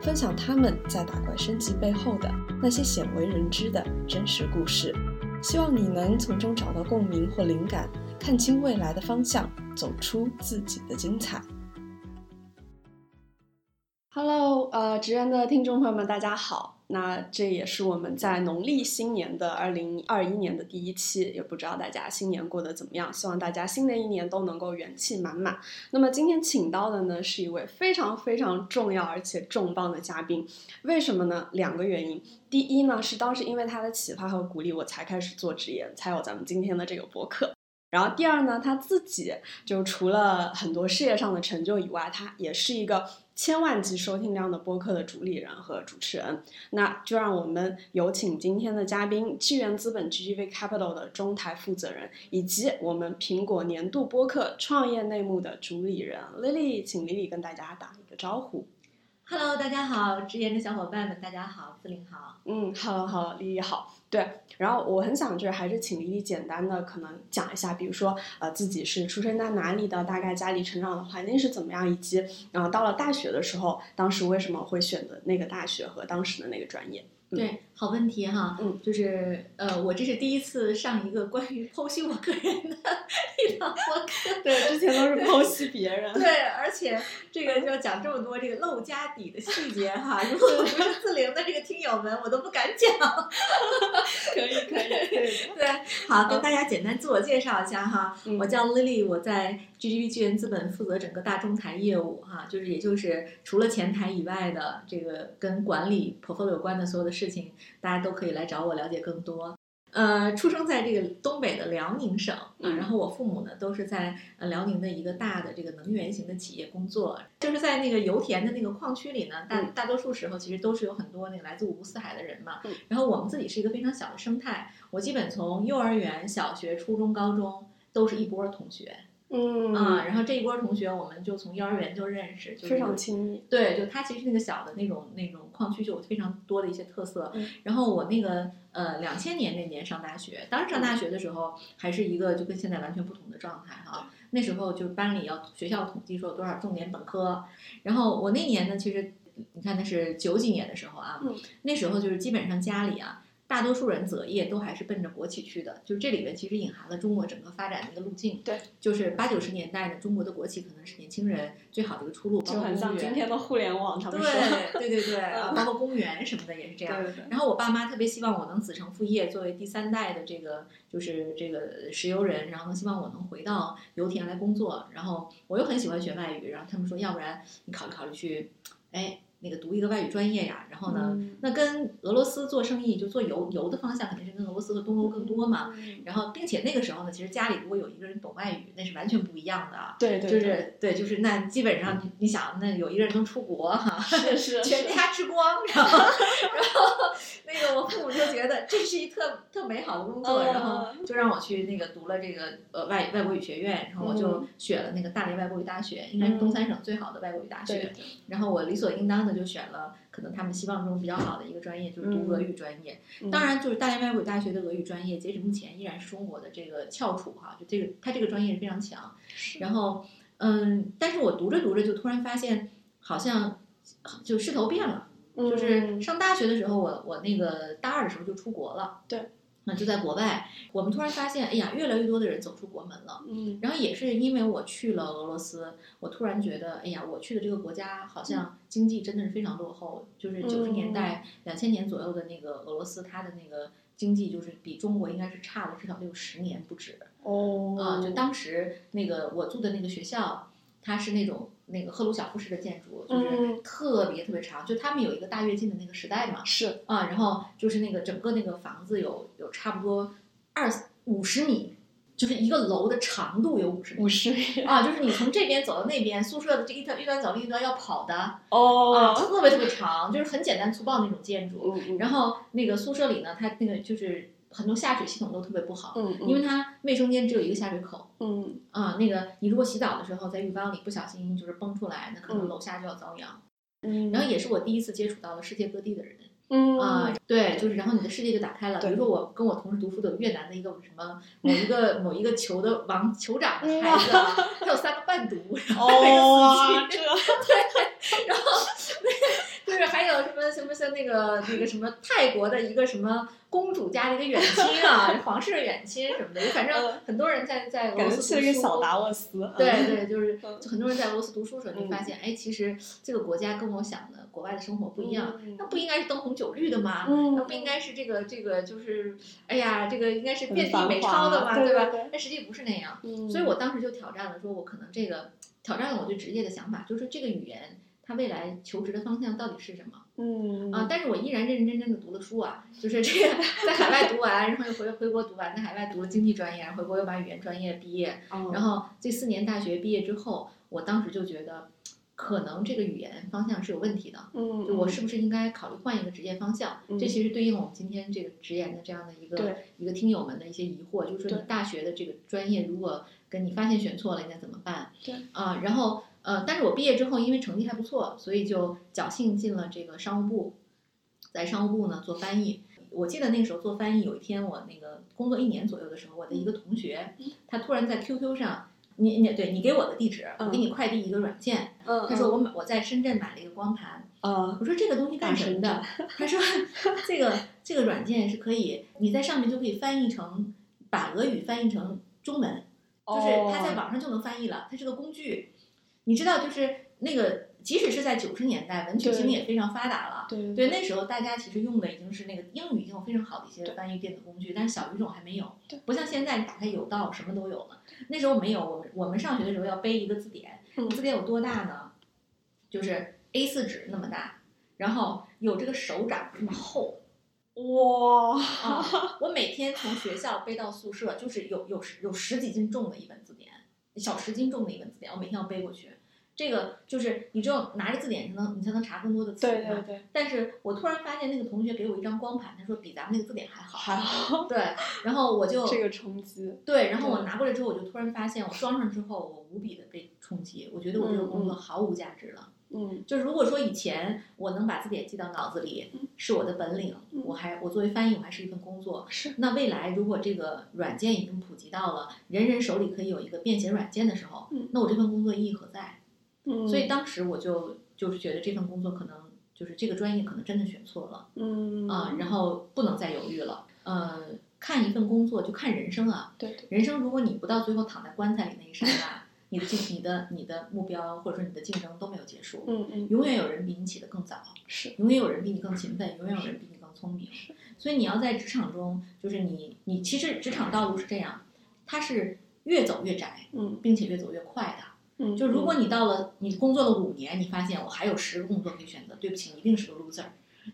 分享他们在打怪升级背后的那些鲜为人知的真实故事。希望你能从中找到共鸣或灵感，看清未来的方向，走出自己的精彩。Hello，呃，直人的听众朋友们，大家好。那这也是我们在农历新年的二零二一年的第一期，也不知道大家新年过得怎么样。希望大家新的一年都能够元气满满。那么今天请到的呢，是一位非常非常重要而且重磅的嘉宾。为什么呢？两个原因。第一呢，是当时因为他的启发和鼓励，我才开始做职业，才有咱们今天的这个博客。然后第二呢，他自己就除了很多事业上的成就以外，他也是一个。千万级收听量的播客的主理人和主持人，那就让我们有请今天的嘉宾，纪元资本 GGV Capital 的中台负责人，以及我们苹果年度播客创业内幕的主理人 Lily，请 Lily 跟大家打一个招呼。Hello，大家好，直言的小伙伴们，大家好，四零好。嗯，Hello，Hello，Lily 好。对，然后我很想就是还是请李丽简单的可能讲一下，比如说呃自己是出生在哪里的，大概家里成长的环境是怎么样，以及然后到了大学的时候，当时为什么会选择那个大学和当时的那个专业。对，好问题哈，嗯，就是呃，我这是第一次上一个关于剖析我个人的一档播客，对，之前都是剖析别人，对，而且这个要讲这么多这个漏家底的细节哈，如果不是自灵的这个听友们，我都不敢讲。可以，可以，对，好，跟大家简单自我介绍一下哈，我叫 Lily，我在 GGV 巨源资本负责整个大中台业务哈，就是也就是除了前台以外的这个跟管理 portfolio 有关的所有的。事情大家都可以来找我了解更多。呃，出生在这个东北的辽宁省啊，然后我父母呢都是在呃辽宁的一个大的这个能源型的企业工作，就是在那个油田的那个矿区里呢，大大多数时候其实都是有很多那个来自五湖四海的人嘛。然后我们自己是一个非常小的生态，我基本从幼儿园、小学、初中、高中都是一波同学。嗯啊，然后这一波同学，我们就从幼儿园就认识，就非常亲密。对，就他其实那个小的那种那种矿区就有非常多的一些特色。然后我那个呃两千年那年上大学，当时上大学的时候还是一个就跟现在完全不同的状态哈。那时候就班里要学校统计说有多少重点本科，然后我那年呢，其实你看那是九几年的时候啊，那时候就是基本上家里啊。大多数人择业都还是奔着国企去的，就是这里面其实隐含了中国整个发展的一个路径。对，就是八九十年代呢，中国的国企可能是年轻人最好的一个出路，就很像今天的互联网，他们说。对对对对，包括公务员什么的也是这样。然后我爸妈特别希望我能子承父业，作为第三代的这个就是这个石油人，然后呢希望我能回到油田来工作。然后我又很喜欢学外语，然后他们说要不然你考虑考虑去，哎。那个读一个外语专业呀，然后呢，那跟俄罗斯做生意就做油油的方向肯定是跟俄罗斯和东欧更多嘛。然后，并且那个时候呢，其实家里如果有一个人懂外语，那是完全不一样的。对对，就是对，就是那基本上你你想，那有一个人能出国哈，是是，全家吃光，然后然后那个我父母就觉得这是一特特美好的工作，然后就让我去那个读了这个呃外外国语学院，然后我就选了那个大连外国语大学，应该是东三省最好的外国语大学。然后我理所应当。就选了可能他们希望中比较好的一个专业，就是读俄语专业。当然，就是大连外国语大学的俄语专业，截止目前依然是中国的这个翘楚哈。就这个，它这个专业是非常强。然后，嗯，但是我读着读着就突然发现，好像就势头变了。就是上大学的时候，我我那个大二的时候就出国了。对。那就在国外，我们突然发现，哎呀，越来越多的人走出国门了。嗯，然后也是因为我去了俄罗斯，我突然觉得，哎呀，我去的这个国家好像经济真的是非常落后。就是九十年代、两千年左右的那个俄罗斯，它的那个经济就是比中国应该是差了至少得有十年不止。哦，啊，就当时那个我住的那个学校。它是那种那个赫鲁晓夫式的建筑，就是特别特别长，就他们有一个大跃进的那个时代嘛，是啊，然后就是那个整个那个房子有有差不多二五十米就是一个楼的长度有五十米五十米 啊，就是你从这边走到那边，宿舍的这一端一端走另一端要跑的啊，哦，特别特别长，就是很简单粗暴那种建筑。嗯嗯，然后那个宿舍里呢，它那个就是很多下水系统都特别不好，嗯因为它卫生间只有一个下水口嗯啊。那个你如果洗澡的时候在浴缸里不小心就是崩出来，那可能嗯楼下就要遭殃。嗯，然后也是我第一次接触到了世界各地的人嗯。啊，对，就是然后你的世界就打开了。比如说我跟我同时读书的越南的一个什么某一个某一个酋的王酋长的孩子啊，他有三个伴读，然后还有哦，司机这。然后对就是还有什么什么像那个那个什么泰国的一个什么公主家的一个远亲啊，皇室的远亲什么的，反正嗯。很多人在在俄罗斯读书。对对，就是很多人在俄罗斯读书的时候，你会发嗯。现，哎，其实这个国家跟我想的国外的生活不一样。嗯那不应该是灯红酒绿的吗？嗯那不应该是这个这个就是，哎呀，这个应该是遍地美钞的嘛，吧对对对？但实际不是那样。嗯，所以我当时就挑战了，说我可能这个挑战了我对职业的想法，就是这个语言它未来求职的方向到底是什么嗯啊？但是我依然认认真真的读了书啊，就是这个在海外读完，然后又回回国读完，在海外读了经济专业，回国又把语言专业毕业，嗯然后这四年大学毕业之后，我当时就觉得。可能这个语言方向是有问题的，嗯，就我是不是应该考虑换一个职业方向？嗯这其实对应了我们今天这个直言的这样的一个对一个听友们的一些疑惑，就是说你大学的这个专业如果跟你发现选错了，应该怎么办？对啊、然后呃，但是我毕业之后因为成绩还不错，所以就侥幸进了这个商务部，在商务部呢做翻译。我记得那个时候做翻译，有一天我那个工作一年左右的时候，我的一个同学，他突然在 QQ 上，你你对你给我的地址，我给你快递一个软件。嗯，他说我买我在深圳买了一个光盘，啊，我说这个东西干什么的？他说 这个这个软件是可以，你在上面就可以翻译成把俄语翻译成中文，就是他在网上就能翻译了，它是个工具。你知道，就是那个，即使是在九十年代，文曲星对也非常发达了。对对，那时候大家其实用的已经是那个英语已经有非常好的一些翻译电子工具，但是小语种还没有对，不像现在你打开有道什么都有了。那时候没有，我们我们上学的时候要背一个字典，嗯字典有多大呢？就是 A 四纸那么大，然后有这个手掌这么厚哇，啊！我每天从学校背到宿舍，就是有有十有十几斤重的一本字典，小十斤重的一本字典，我每天要背过去。这个就是你只有拿着字典才能你才能查更多的词对对对，但是我突然发现那个同学给我一张光盘，他说比咱们那个字典还好。还好，对，然后我就这个冲击，对，然后我拿过来之后，我就突然发现，我装上之后，我无比的被冲击。我觉得我这个工作毫无价值了。嗯就如果说以前我能把字典记到脑子里嗯是我的本领，嗯我还我作为翻译我还是一份工作。是，那未来如果这个软件已经普及到了人人手里可以有一个便携软件的时候，嗯那我这份工作意义何在？嗯，所以当时我就就是觉得这份工作可能就是这个专业可能真的选错了嗯啊、然后不能再犹豫了。呃，看一份工作就看人生啊，对对，人生如果你不到最后躺在棺材里那一刹那，你的竞、你的、你的目标或者说你的竞争都没有结束。嗯嗯永远有人比你起得更早，是，永远有人比你更勤奋，永远有人比你更聪明。所以你要在职场中，就是你你其实职场道路是这样，它是越走越窄，嗯并且越走越快的。嗯，就如果你到了你工作了五年，你发现我还有十个工作可以选择，对不起，你一定是个 loser，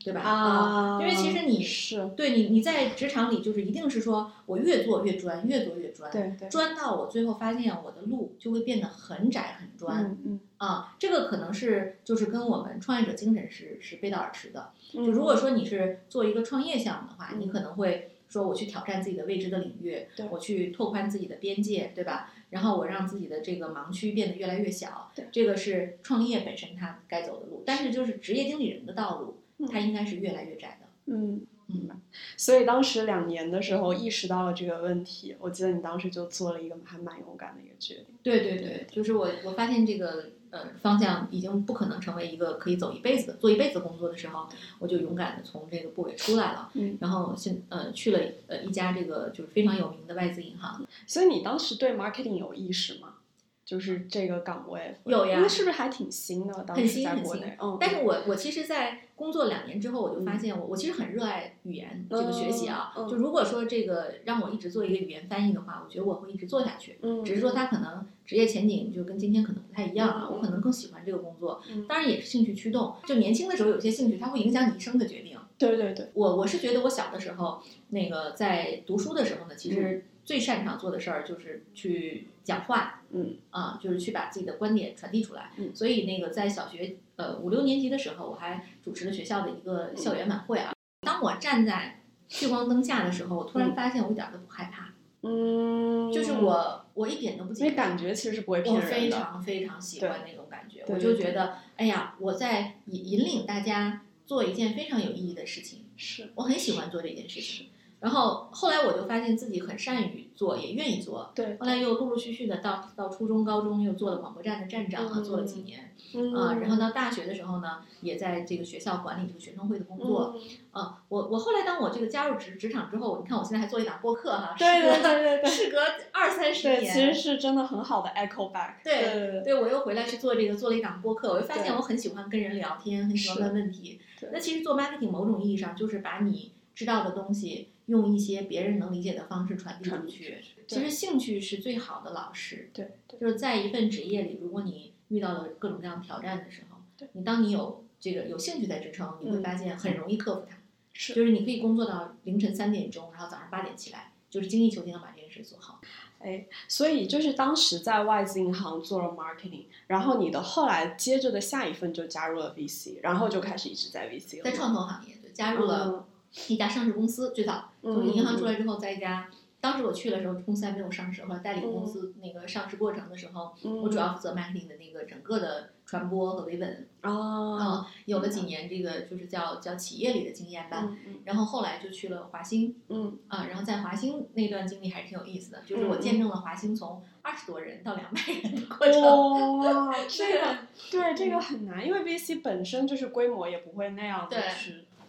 对吧？啊，因为其实你是，对你你在职场里就是一定是说我越做越专，越做越专，对对，专到我最后发现我的路就会变得很窄很专。嗯嗯啊，这个可能是就是跟我们创业者精神是是背道而驰的。嗯，就如果说你是做一个创业项目的话，嗯你可能会说我去挑战自己的未知的领域对，我去拓宽自己的边界，对吧？然后我让自己的这个盲区变得越来越小对，这个是创业本身它该走的路。但是就是职业经理人的道路，它应该是越来越窄的。嗯。嗯，所以当时两年的时候意识到了这个问题，我记得你当时就做了一个还蛮勇敢的一个决定。对对对，就是我我发现这个呃方向已经不可能成为一个可以走一辈子的做一辈子工作的时候，我就勇敢的从这个部委出来了，嗯。然后现呃去了呃一家这个就是非常有名的外资银行，所以你当时对 marketing 有意识吗？就是这个岗位有呀因为是不是还挺新的？当很时在国内，嗯，但是我我其实，在工作两年之后，我就发现我我其实很热爱语言这个学习啊。就如果说这个让我一直做一个语言翻译的话，我觉得我会一直做下去。嗯，只是说它可能职业前景就跟今天可能不太一样啊，嗯我可能更喜欢这个工作嗯，当然也是兴趣驱动。就年轻的时候有些兴趣，它会影响你一生的决定。对对对，我我是觉得我小的时候，那个在读书的时候呢，其实最擅长做的事儿就是去讲话，嗯啊，就是去把自己的观点传递出来。嗯所以那个在小学呃五六年级的时候，我还主持了学校的一个校园晚会啊。当我站在聚光灯下的时候，我突然嗯发现我一点儿都不害怕，嗯，就是我我一点都不那紧张。感觉其实是不会骗人的。我非常非常喜欢那种感觉，我就觉得，哎呀，我在引引领大家做一件非常有意义的事情，是我很喜欢做这件事情。然后后来我就发现自己很善于做，也愿意做。对后来又陆陆续续的到到初中、高中又做了广播站的站长啊，嗯做了几年嗯啊。然后到大学的时候呢，也在这个学校管理这个学生会的工作。啊，我我后来当我这个加入职职场之后，你看我现在还做一档播客哈，对对对对对时隔二三十，年，其实是真的很好的 echo back。对对对对，我又回来去做这个，做了一档播客，我就发现我很喜欢跟人聊天，很喜欢问问题对。那其实做 marketing 某种意义上就是把你知道的东西，用一些别人能理解的方式传递出去。其实兴趣是最好的老师，对对就是在一份职业里，如果你遇到了各种各样的挑战的时候对，你当你有这个有兴趣在支撑，你会嗯发现很容易克服它。是就是你可以工作到凌晨三点钟，然后早上八点起来，就是精益求精的把这件事做好。哎，所以就是当时在外资银行做了 marketing，然后你的后来接着的下一份就加入了 VC，然后就开始一直在 VC 了。在创投行业，对，加入了一家上市公司，最早嗯从银行出来之后，在一家，当时我去的时候，公司还没有上市，后来代理公嗯司那个上市过程的时候，嗯，我主要负责 marketing 的那个整个的传播和维稳，啊，啊，有了几年这个就是叫叫企业里的经验吧，然后后来就去了华兴，嗯。啊，然后在华兴那段经历还是挺有意思的，就是我嗯见证了华兴从二十多人到两百人的过程。哇，这个对这个很难，因为 VC 本身就是规模也不会那样的对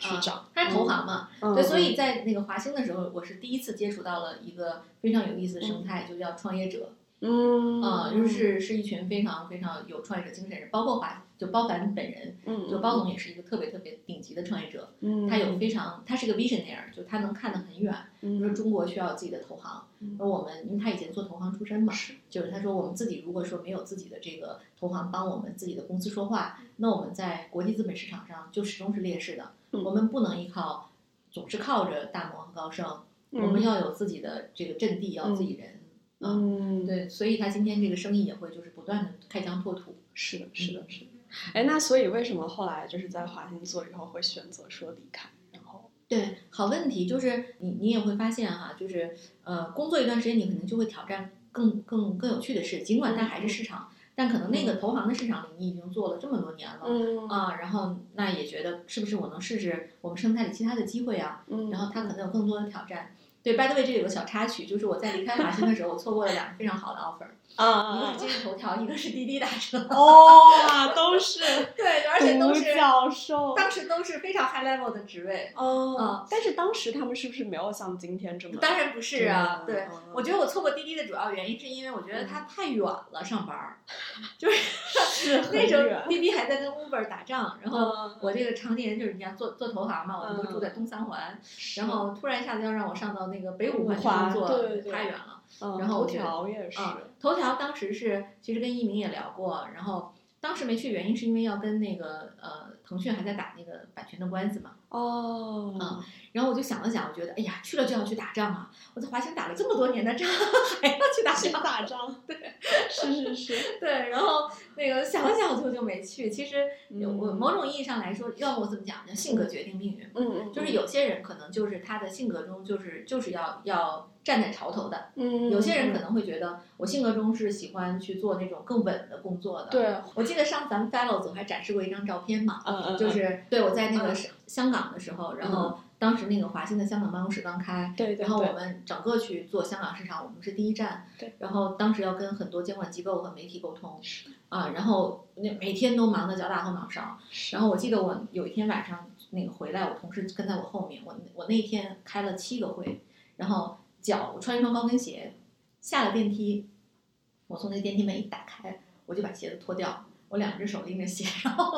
去去啊涨，它是投行嘛，嗯，对，所以嗯。在那个华兴的时候，我是第一次接触到了一个非常有意思的生态，就叫创业者。嗯啊、就是是一群非常非常有创业者精神的人，包括华，就包凡本人，嗯就包总也是一个特别特别顶级的创业者。嗯他有非常，他是个 visionaire，就他能看得很远。嗯说中国需要自己的投行，嗯而我们因为他以前做投行出身嘛，是就是他说我们自己如果说没有自己的这个投行帮我们自己的公司说话，那我们在国际资本市场上就始终是劣势的。嗯我们不能依靠，总是靠着大摩和高盛，我们要有自己的这个阵地，要有自己人。啊，嗯，对，所以他今天这个生意也会就是不断的开疆拓土。是的，是的，是的。哎，那所以为什么后来就是在华兴做以后会选择说离开？然后，对，好问题，就是你你也会发现哈，就是呃，工作一段时间，你可能就会挑战更更更有趣的事，尽管它还是市场，但可能那个投行的市场里你已经做了这么多年了。嗯啊，然后那也觉得是不是我能试试我们生态里其他的机会啊？嗯，然后它可能有更多的挑战。对，by the way，这里有个小插曲，就是我在离开华兴的时候，我错过了两个非常好的 offer，一个啊是今日头条，一个是滴滴打车。哦，都是 对，而且都是教授。当时都是非常 high level 的职位。哦嗯，但是当时他们是不是没有像今天这么？当然不是啊，对嗯，我觉得我错过滴滴的主要原因是因为我觉得它太远了，上班儿，就是 是那时候滴滴还在跟 Uber 打仗，然后嗯我这个常年就是你看做做投行嘛，我们都住在东三环，然后突然一下子要让我上到那个北五环去工作，太远了。嗯然后我头觉得条也是，啊，头条当时是其实跟一鸣也聊过，然后当时没去原因是因为要跟那个呃腾讯还在打那个版权的官司嘛，哦，嗯然后我就想了想，我觉得哎呀去了就要去打仗啊，我在华兴打了这么多年的仗，还要去打去仗，打仗，对，是是是，对，然后那个想了想，最后就没去。其实有我嗯。某种意义上来说，要么我怎么讲，呢？性格决定命运。嗯嗯，就是有些人可能就是他的性格中就是就是要要站在潮头的，嗯，有些人可能会觉得我性格中是喜欢去做那种更稳的工作的。，对，我记得上咱们 Fellows 我还展示过一张照片嘛，嗯嗯，就是对我在那个嗯香香港的时候，然后当时那个华兴的香港办公室刚开，对对然后我，们整个去做香港市场，我们是第一站。对。然后当时要跟很多监管机构和媒体沟通啊，然后那每天都忙得脚打后脑勺。然后我记得我有一天晚上那个回来，我同事跟在我后面，我我那天开了七个会，然后脚我穿一双高跟鞋，下了电梯，我从那电梯门一打开，我就把鞋子脱掉。我两只手拎着鞋，然后 我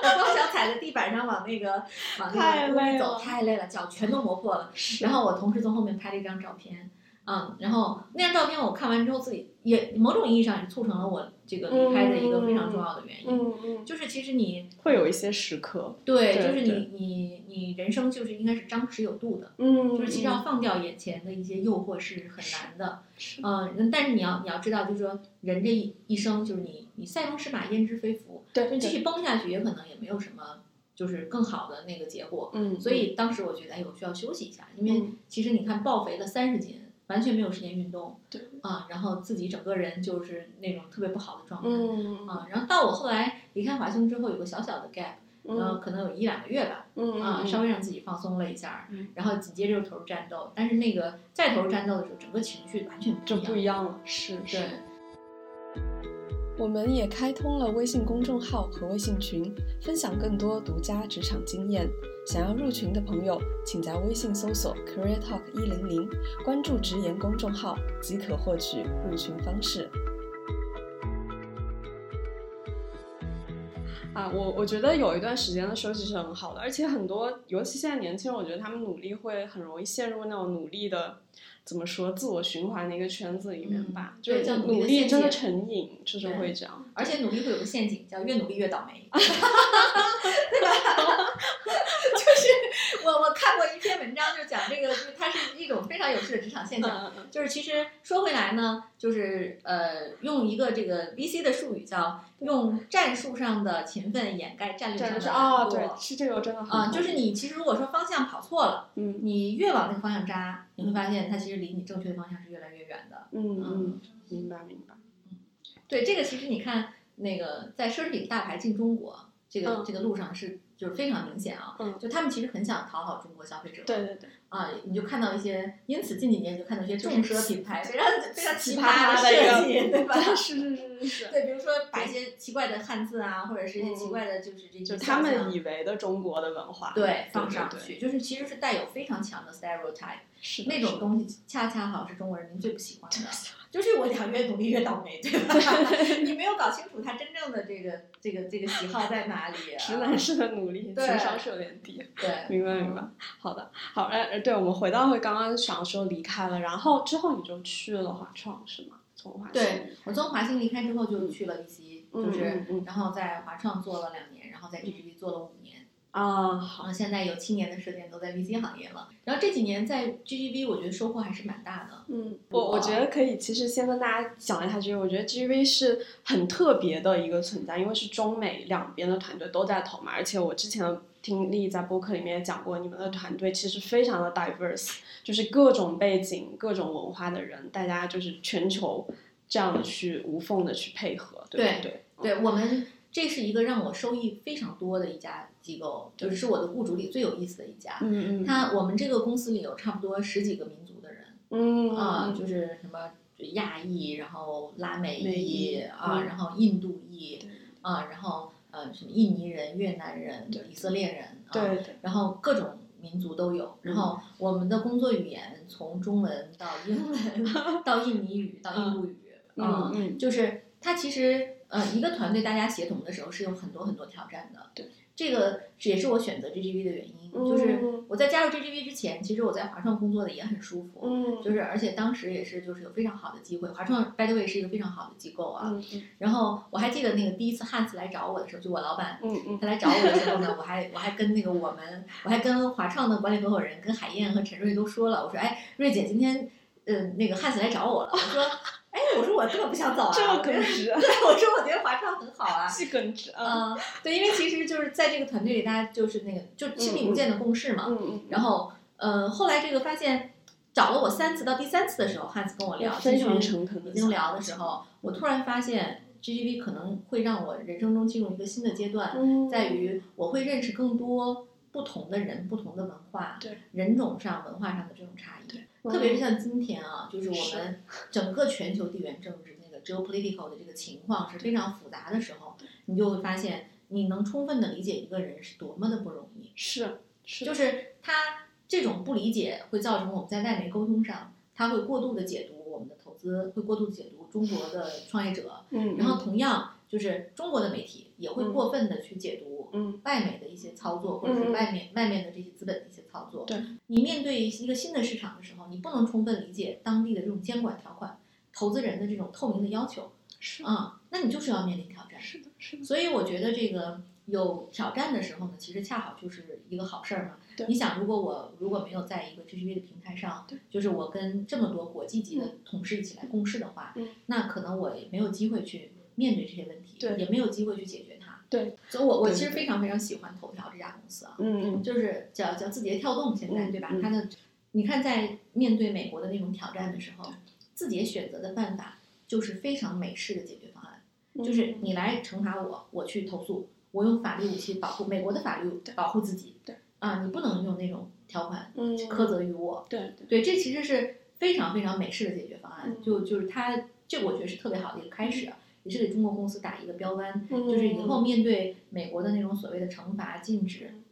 光想踩在地板上往那个往那个屋里走，太累了，脚全都磨破了。然后我同事从后面拍了一张照片，嗯，然后那张照片我看完之后，自己也某种意义上也促成了我这个离开的一个非常重要的原因。嗯嗯，就是其实你会有一些时刻，对，就是你你你人生就是应该是张弛有度的，嗯，就是其实要放掉眼前的一些诱惑是很难的。是。嗯，但是你要你要知道，就是说人这一一生，就是你你塞翁失马焉知非福，对就继续崩下去也可能也没有什么就是更好的那个结果。嗯，所以当时我觉得，哎，我需要休息一下，因为嗯。其实你看暴肥了三十斤，完全没有时间运动，对啊，然后自己整个人就是那种特别不好的状态。嗯啊，然后到我后来离开华兴之后，有个小小的 gap，嗯呃，可能有一两个月吧，嗯啊，稍微让自己放松了一下嗯，然后紧接着又投入战斗，但是那个再投入战斗的时候，整个情绪完全就不一样。不一样了，是是对。我们也开通了微信公众号和微信群，分享更多独家职场经验。想要入群的朋友，请在微信搜索 “Career Talk 一零零”，关注直言公众号即可获取入群方式。啊，我我觉得有一段时间的休息是很好的，而且很多，尤其现在年轻人，我觉得他们努力会很容易陷入那种努力的，怎么说，自我循环的一个圈子里面吧，嗯就是对叫努力的努力真的成瘾，就是会这样。而且努力会有个陷阱，叫越努力越倒霉，对吧？就是我我看过一篇文章，就讲这个，就是它是一种非常有趣的职场现象。就是其实说回来呢，就是呃，用一个这个 VC 的术语叫用战术上的勤奋掩盖战略上的啊，懒惰对，是这个真的很啊、就是你其实如果说方向跑错了，嗯你越往那个方向扎，你会发现它其实离你正确的方向是越来越远的。嗯嗯，明白明白。嗯对，这个其实你看那个在奢侈品大牌进中国这个、嗯这个路上是就是非常明显啊，嗯就他们其实很想讨好中国消费者。对对对，啊，你就看到一些，因此近几年就看到一些就是重奢品牌非常非常奇奇葩葩的设计，对吧？是是是是是，对，比如说把一些奇怪的汉字啊，或者是一些奇嗯怪的，就是这就些他们以为的中国的文化，对放上去，就是其实是带有非常强的 stereotype，是那种东西恰恰好是中国人民最不喜欢的。就是我想越努力越倒霉，对吧？你没有搞清楚他真正的这个这个这个喜好在哪里、啊。直男式的努力，情商是有点低。对，明白明白，好的，好，呃，呃对，我们回到会刚刚想说离开了，然后之后你就去了华创是吗？从华对我从华兴离开之后就去了 VC，、嗯就是、嗯嗯然后在华创做了两年，然后在 GGV 做了五年。啊，好，像现在有七年的时间都在 VC 行业了。然后这几年在 GGV，我觉得收获还是蛮大的。嗯，我我觉得可以，其实先跟大家讲一下就是，我觉得 GV 是很特别的一个存在，因为是中美两边的团队都在投嘛，而且我之前听丽在播客里面也讲过，你们的团队其实非常的 diverse，就是各种背景、各种文化的人，大家就是全球这样的去无缝的去配合，对不对？对我们，这是一个让我收益非常多的一家机构，就是是我的雇主里最有意思的一家。嗯嗯，他。我们这个公司里有差不多十几个民族的人嗯啊、嗯就是什么亚裔，然后拉美美裔裔啊，嗯然后印度裔对啊，然后呃什么印尼人、越南人、以色列人啊，对对，然后各种民族都有。然后我们的工作语言从中文到英文 到印尼语到印度语，嗯嗯。就是它其实呃一个团队大家协同的时候是有很多很多挑战的。对，这这个也是我选择 GGV 的原因，嗯就是我在加入 GGV 之前，其实我在华创工作的也很舒服。嗯，就是，而且当时也是，就是有非常好的机会。华创 by the way 是一个非常好的机构啊。嗯嗯然后我还记得那个第一次汉斯来找我的时候，就我老板，嗯嗯他来找我的时候呢，我还我还跟那个我们，我还跟华创的管理合伙人跟海燕和陈瑞都说了，我说，哎，瑞姐今天，嗯、那个汉斯来找我了，我说，哎，我说我根本不想走啊，这耿直，对，我说我觉得华创很好啊。是耿直啊，嗯，对，因为其实就是在这个团队里，大家就是那个就亲密无间的共事嘛。嗯嗯，然后，呃，后来这个发现找了我三次，到第三次的时候，汉斯跟我聊，非常诚恳的已经聊的时候，我突然发现 GGV 可能会让我人生中进入一个新的阶段，嗯，在于我会认识更多不同的人、不同的文化，对人种上、文化上的这种差异。对特别是像今天啊，就是我们整个全球地缘政治那个 geopolitical 的这个情况是非常复杂的时候，你就会发现，你能充分的理解一个人是多么的不容易。是是，就是他这种不理解会造成我们在外媒沟通上，他会过度的解读我们的投资，会过度解读中国的创业者，嗯，然后同样就是中国的媒体也会过分的去解读嗯外媒的一些操作，或者是外面外面的这些资本的一些操作。对，你面对一个新的市场的时候，你不能充分理解当地的这种监管条款、投资人的这种透明的要求是啊、那你就是要面临挑战。是的，是的。所以我觉得这个有挑战的时候呢，其实恰好就是一个好事儿嘛。对你想，如果我如果没有在一个 GGV 的平台上对，就是我跟这么多国际级的同事一起来共事的话，嗯那可能我也没有机会去面对这些问题，对也没有机会去解决它。对，所以我我其实非常非常喜欢头条这家公司啊，嗯嗯，就是叫叫字节跳动，现在、嗯对吧？嗯它的你看，在面对美国的那种挑战的时候对，字节选择的办法就是非常美式的解决方案。嗯就是你来惩罚我，我去投诉，我用法律武器保护美国的法律保护自己。对啊，你不能用那种条款嗯苛责于我。对对，对，这其实是非常非常美式的解决方案。嗯就就是它，这我觉得是特别好的一个开始啊，也是给中国公司打一个标杆。嗯就是以后面对美国的那种所谓的惩罚禁止嗯，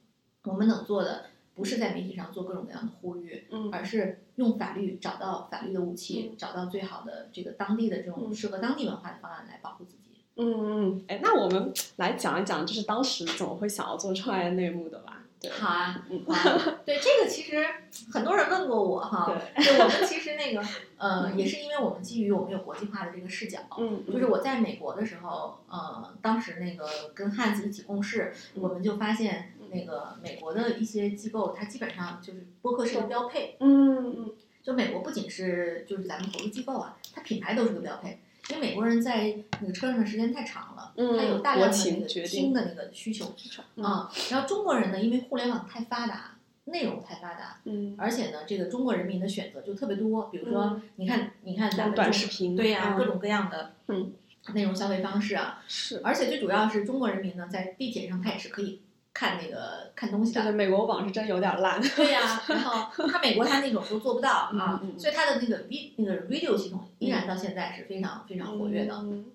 我们能做的不是在媒体上做各种各样的呼吁，嗯而是用法律找到法律的武器，嗯找到最好的这个当地的这种嗯适合当地文化的方案来保护自己。嗯嗯，哎，那我们来讲一讲，就是当时怎么会想要做创业内幕的吧？对，好啊，啊，对这个其实很多人问过我哈，对我们其实那个呃，嗯也是因为我们基于我们有国际化的这个视角，嗯，就是我在美国的时候，呃，当时那个跟汉斯一起共事，嗯我们就发现那个美国的一些机构，它基本上就是播客是个标配，嗯嗯。就美国不仅是就是咱们投资机构啊，它品牌都是个标配。因为美国人在那个车上的时间太长了，嗯，他有大量的那个情决定新的那个需求嗯啊。然后中国人呢，因为互联网太发达，内容太发达，嗯，而且呢，这个中国人民的选择就特别多。比如说嗯，你看，你看咱们短视频对呀、嗯各种各样的嗯内容消费方式啊。是，而且最主要是中国人民呢，在地铁上他也是可以看那个看东西的对，的。美国网是真有点烂。对呀、然后他美国他那种都做不到啊，所以他的那个 V 那个 radio 系统依然到现在是非常非常活跃的。嗯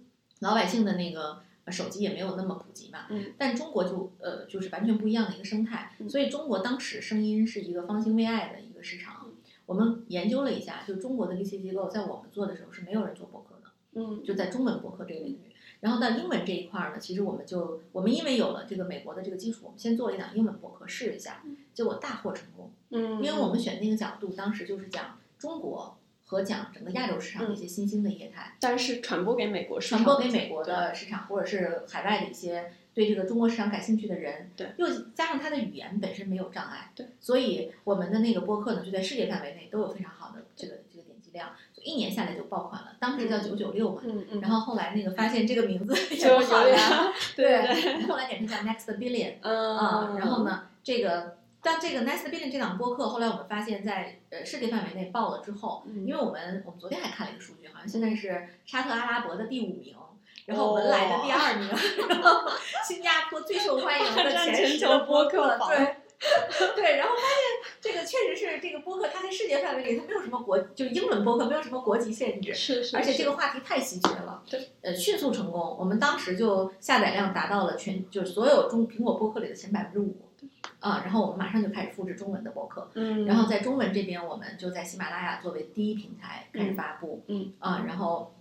老百姓的那个呃手机也没有那么普及嘛，嗯但中国就呃就是完全不一样的一个生态，嗯所以中国当时声音是一个方兴未艾的一个市场。我们研究了一下，就中国的这些机构在我们做的时候是没有人做博客的，嗯就在中文博客这个领域。然后到英文这一块儿呢，其实我们就我们因为有了这个美国的这个基础，我们先做了一档英文博客试一下，结果大获成功。嗯，因为我们选那个角度，当时就是讲中国和讲整个亚洲市场的一些新兴的业态。但是传播给美国市场，传播给美国的市场，或者是海外的一些对这个中国市场感兴趣的人，对，又加上它的语言本身没有障碍，对，所以我们的那个播客呢，就在世界范围内都有非常好的这个这个点击量，就一年下来就爆款了，当时叫九九六嘛，然后后来那个发现这个名字 也就不好呀，对对，后来改成叫 Next Billion 嗯啊，然后？呢，这个。当这个 Next Billion 这档播客，后来我们发现在，呃世界范围内爆了之后，嗯因为我们我们昨天还看了一个数据，好像现在是沙特阿拉伯的第五名，然后文莱的第二名，然后新加坡最受欢迎的 占前十全球的播播客榜对。对，然后发现这个确实是这个播客，它在世界范围里它没有什么国，就英文播客没有什么国籍限制，是是，而且这个话题太稀缺了，对，呃，迅速成功。我们当时就下载量达到了全，就是所有中苹果播客里的前百分之五，啊，然后我们马上就开始复制中文的播客，嗯，然后在中文这边，我们就在喜马拉雅作为第一平台开始发布，嗯啊，然后，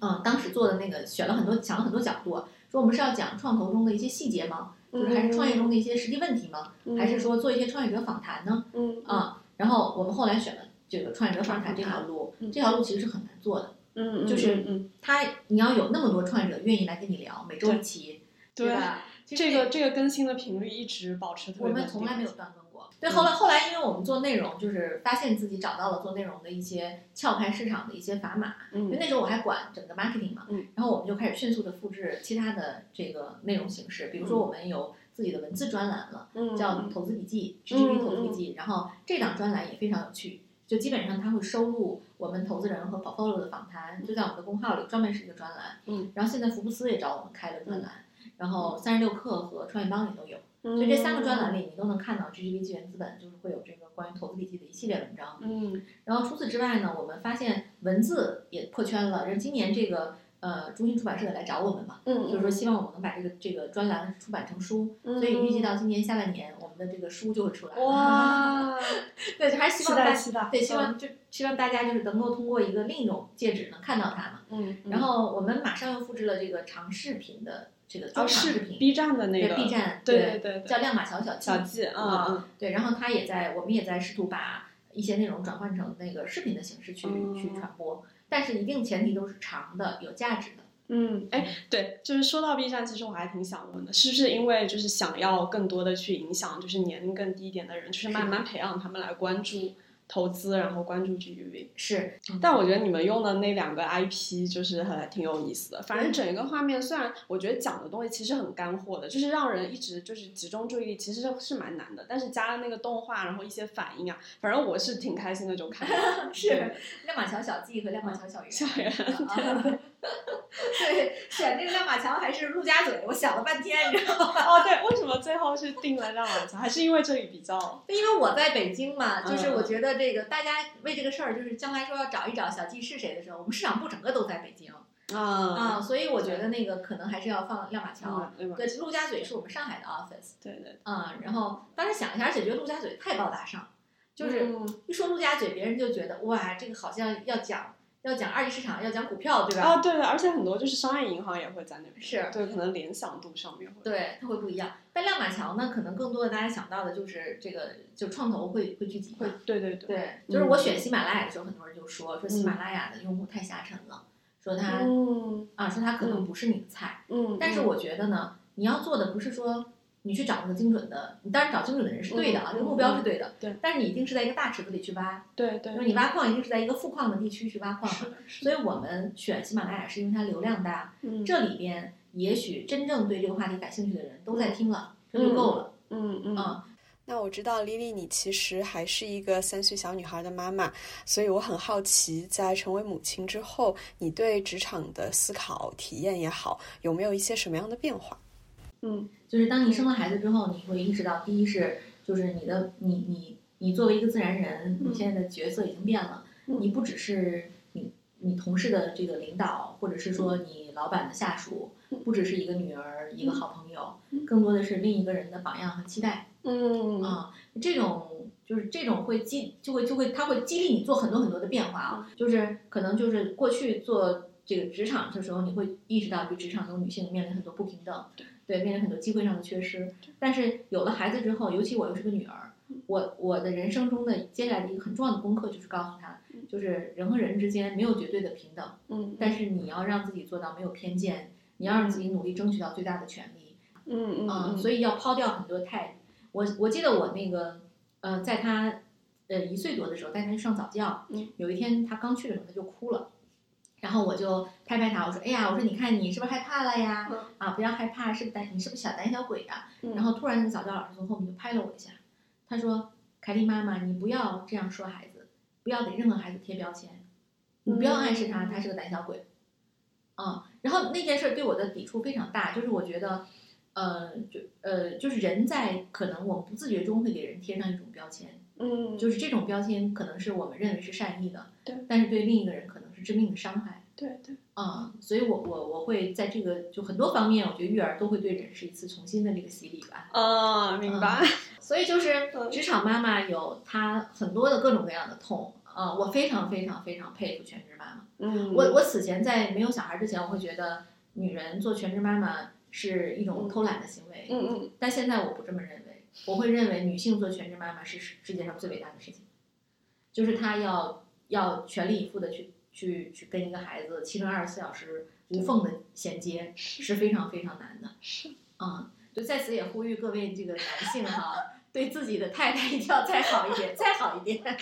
嗯，当时做的那个选了很多，想了很多角度，说我们是要讲创投中的一些细节吗？就是还是创业中的一些实际问题吗？嗯还是说做一些创业者访谈呢？嗯啊，然后我们后来选了这个创业者访谈这条路，嗯这条路其实是很难做的。嗯，就是嗯，他你要有那么多创业者愿意来跟你聊，每周一期，对吧？这个这个更新的频率一直保持特别我们从来没有断更过。对，嗯后来后来，因为我们做内容，就是发现自己找到了做内容的一些撬开市场的一些砝码。嗯因为嗯那时候我还管整个 marketing 嘛，嗯然后我们就开始迅速的复制其他的这个内容形式，比如说我们有自己的文字专栏了，嗯，叫嗯投资笔记嗯 GGV 投资笔记，然后这档专栏也非常有趣。就基本上它会收录我们投资人和 portfolio 的访谈，就在我们的公号里专门是一个专栏。嗯，然后现在福布斯也找我们开了专栏，然后三十六氪和创业邦也都有。所所以这三个专栏里，你都能看到 GGV 纪元资本就是会有这个关于投资笔记的一系列文章。嗯然后除此之外呢，我们发现文字也破圈了。然后今年这个呃中信出版社也来找我们嘛，嗯，就是说希望我们能把这个这个专栏出版成书。嗯，所以预计到今年下半年，我们的这个书就会出来。哇，对，还是希望大家对，希望就希望大家就是能够通过一个另一种介质能看到它嘛。嗯，嗯然后我们马上又复制了这个长视频的这个中哦是长视频，B 站的那对个 B 站对对对对叫亮马桥小小记记啊嗯对，然后他也在我们也在试图把一些内容转换成那个视频的形式去、嗯去传播，但是一定前提都是长的、有价值的嗯，哎，对，就是说到 B 站，其实我还挺想问的，是不是因为就是想要更多的去影响，就是年龄更低一点的人，就是慢慢培养他们来关注。投资，然后关注 GUV 是，但我觉得你们用的那两个 IP 就是还挺有意思的。反正整一个画面，虽然我觉得讲的东西其实很干货的，就是让人一直就是集中注意力，其实是蛮难的。但是加了那个动画，然后一些反应啊，反正我是挺开心的就看。是亮马桥小记和亮马桥小圆。小圆。对，选这个亮马桥还是陆家嘴？我想了半天，你知道吗？哦，对，为什么最后是定了亮马桥？还是因为这里比较？因为我在北京嘛，就是我觉得这个大家为这个事儿，就是将来说要找一找小季是谁的时候，我们市场部整个都在北京啊啊，所以我觉得那个可能还是要放亮马桥。对，陆家嘴是我们上海的 office。对对。啊，然后当时想一下，而且觉得陆家嘴太高大上，就是一说陆家嘴，别人就觉得哇，这个好像要讲。要讲二级市场，要讲股票，对吧？啊，对对，而且很多就是商业银行也会在那边。是，对，可能联想度上面会。对，它会不一样。但亮马桥呢，可能更多的大家想到的就是这个，就创投会会聚集。会，对对对。对，就是我选喜马拉雅的时候，很多人就说说喜马拉雅的用户太下沉了，说它啊，说它可能不是你的菜。嗯。但是我觉得呢，你要做的不是说。你去找那个精准的，你当然找精准的人是对的啊，这个目标是对的。对。但是你一定是在一个大池子里去挖。对对。就是你挖矿一定是在一个富矿的地区去挖矿。所以我们选喜马拉雅是因为它流量大。嗯。这里边也许真正对这个话题感兴趣的人都在听了，这就够了。嗯嗯。啊，那我知道丽丽你其实还是一个三岁小女孩的妈妈，所以我很好奇，在成为母亲之后，你对职场的思考体验也好，有没有一些什么样的变化？嗯，就是当你生了孩子之后，你会意识到，第一是，就是你的你你你作为一个自然人，你现在的角色已经变了，你不只是你你同事的这个领导，或者是说你老板的下属，不只是一个女儿，一个好朋友，更多的是另一个人的榜样和期待。嗯。啊，这种就是这种会激就会就会他会激励你做很多很多的变化啊，就是可能就是过去做这个职场的时候，你会意识到，就职场中女性面临很多不平等。对，面临很多机会上的缺失，但是有了孩子之后，尤其我又是个女儿，我我的人生中的接下来的一个很重要的功课就是告诉她，就是人和人之间没有绝对的平等，嗯，但是你要让自己做到没有偏见，你要让自己努力争取到最大的权利，嗯嗯，所以要抛掉很多太，我我记得我那个，呃，在他呃一岁多的时候带他去上早教，有一天他刚去的时候他就哭了。然后我就拍拍他，我说：“哎呀，我说你看你是不是害怕了呀？啊，不要害怕，是不是胆？你是不是小胆小鬼呀？”然后突然那个早教老师从后面就拍了我一下，他说：“凯丽妈妈，你不要这样说孩子，不要给任何孩子贴标签，你不要暗示他他是个胆小鬼。”啊，然后那件事对我的抵触非常大，就是我觉得，呃，就呃，就是人在可能我们不自觉中会给人贴上一种标签，嗯，就是这种标签可能是我们认为是善意的，对，但是对另一个人可能。致命的伤害，对对，嗯，所以我我我会在这个就很多方面，我觉得育儿都会对人是一次重新的这个洗礼吧。啊，明白。所以就是职场妈妈有她很多的各种各样的痛，啊，我非常非常非常佩服全职妈妈。嗯，我我此前在没有小孩之前，我会觉得女人做全职妈妈是一种偷懒的行为。嗯嗯，但现在我不这么认为，我会认为女性做全职妈妈是世世界上最伟大的事情，就是她要要全力以赴的去。去去跟一个孩子七乘二十四小时无缝的衔接是非常非常难的。是，嗯，就在此也呼吁各位这个男性哈，对自己的太太一定要再好一点，再好一点。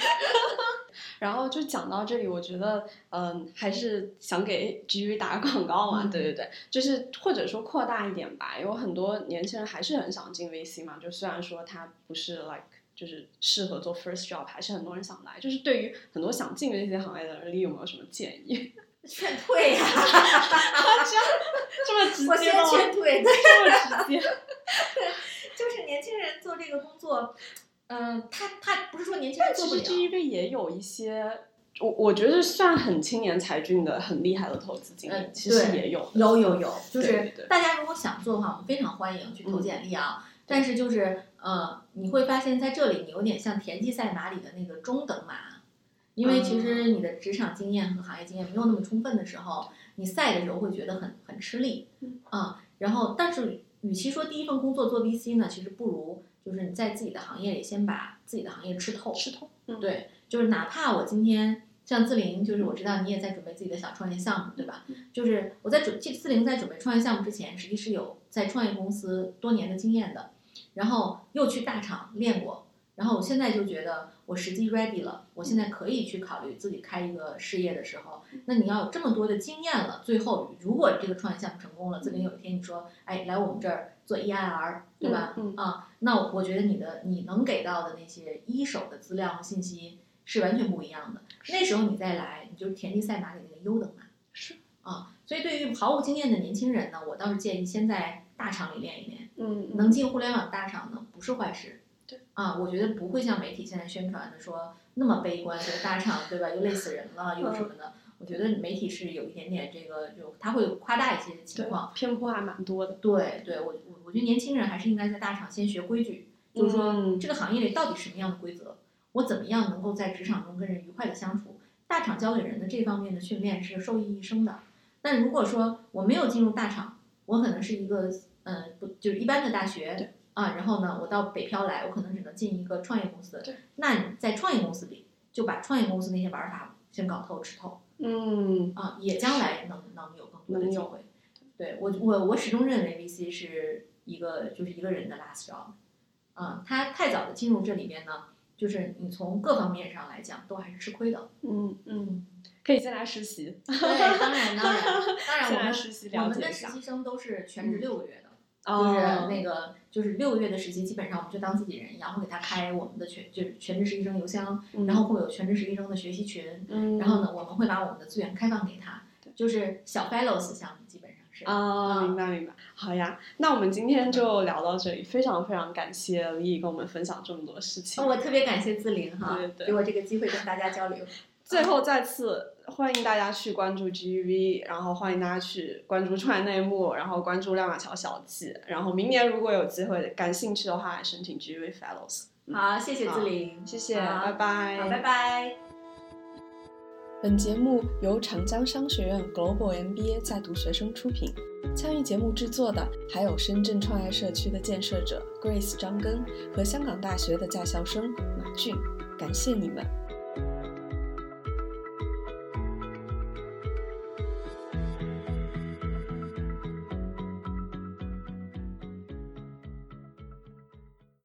然后就讲到这里，我觉得，嗯，还是想给 GV 打个广告嘛。对对对，就是或者说扩大一点吧，有很多年轻人还是很想进 VC 嘛。就虽然说他不是 like。就是适合做 first job，还是很多人想来。就是对于很多想进这些行业的人，你有没有什么建议？劝退呀！这样这么直接我先劝退，这么直接。对就是年轻人做这个工作，嗯，他他不是说年轻人做不了。其实 GEV 也有一些，我我觉得算很青年才俊的、很厉害的投资经理，其实也有。有有有，就是大家如果想做的话，我们非常欢迎去投简历啊。但是就是，呃，你会发现在这里你有点像田忌赛马里的那个中等马，因为其实你的职场经验和行业经验没有那么充分的时候，你赛的时候会觉得很很吃力，啊，然后但是与其说第一份工作做 VC 呢，其实不如就是你在自己的行业里先把自己的行业吃透，吃透，对，就是哪怕我今天像自玲，就是我知道你也在准备自己的小创业项目，对吧？就是我在准，自林在准备创业项目之前，实际是有在创业公司多年的经验的，然后又去大厂练过，然后我现在就觉得我时机 ready 了，我现在可以去考虑自己开一个事业的时候，那你要有这么多的经验了，最后如果这个创业项目成功了，自林有一天你说，哎，来我们这儿做 EIR，对吧？嗯啊，那我觉得你的你能给到的那些一手的资料和信息。是完全不一样的。那时候你再来，你就是田忌赛马里那个优等马。是啊，所以对于毫无经验的年轻人呢，我倒是建议先在大厂里练一练。嗯，能进互联网大厂呢，不是坏事。对啊，我觉得不会像媒体现在宣传的说那么悲观，就是大厂对吧，又累死人了，又什么的。我觉得媒体是有一点点这个，就他会夸大一些情况，偏颇还蛮多的。对，对我我我觉得年轻人还是应该在大厂先学规矩，就是说这个行业里到底什么样的规则。我怎么样能够在职场中跟人愉快的相处？大厂教给人的这方面的训练是受益一生的。但如果说我没有进入大厂，我可能是一个呃不就是一般的大学啊，然后呢，我到北漂来，我可能只能进一个创业公司。那你在创业公司里就把创业公司那些玩法先搞透吃透。嗯啊，也将来能能有更多的机会。对我我我始终认为 VC 是一个就是一个人的 last job。啊，他太早的进入这里面呢。就是你从各方面上来讲，都还是吃亏的。嗯嗯，可以先来实习。对，当然当然当然，我们实习我们的实习生都是全职六个月的，就是那个就是六个月的实习，基本上我们就当自己人一样，会给他开我们的全就是全职实习生邮箱，然后会有全职实习生的学习群，然后呢，我们会把我们的资源开放给他，就是小 fellows 项目基本上。啊，明白明白，好呀，那我们今天就聊到这里，非常非常感谢李毅跟我们分享这么多事情。我特别感谢自林哈，对对，给我这个机会跟大家交流。最后再次欢迎大家去关注 GV，然后欢迎大家去关注创业内幕，然后关注亮马桥小记，然后明年如果有机会感兴趣的话，来申请 GV Fellows。好，谢谢志玲，谢谢，拜拜，好，拜拜。本节目由长江商学院 Global MBA 在读学生出品，参与节目制作的还有深圳创业社区的建设者 Grace 张根和香港大学的在校生马俊，感谢你们。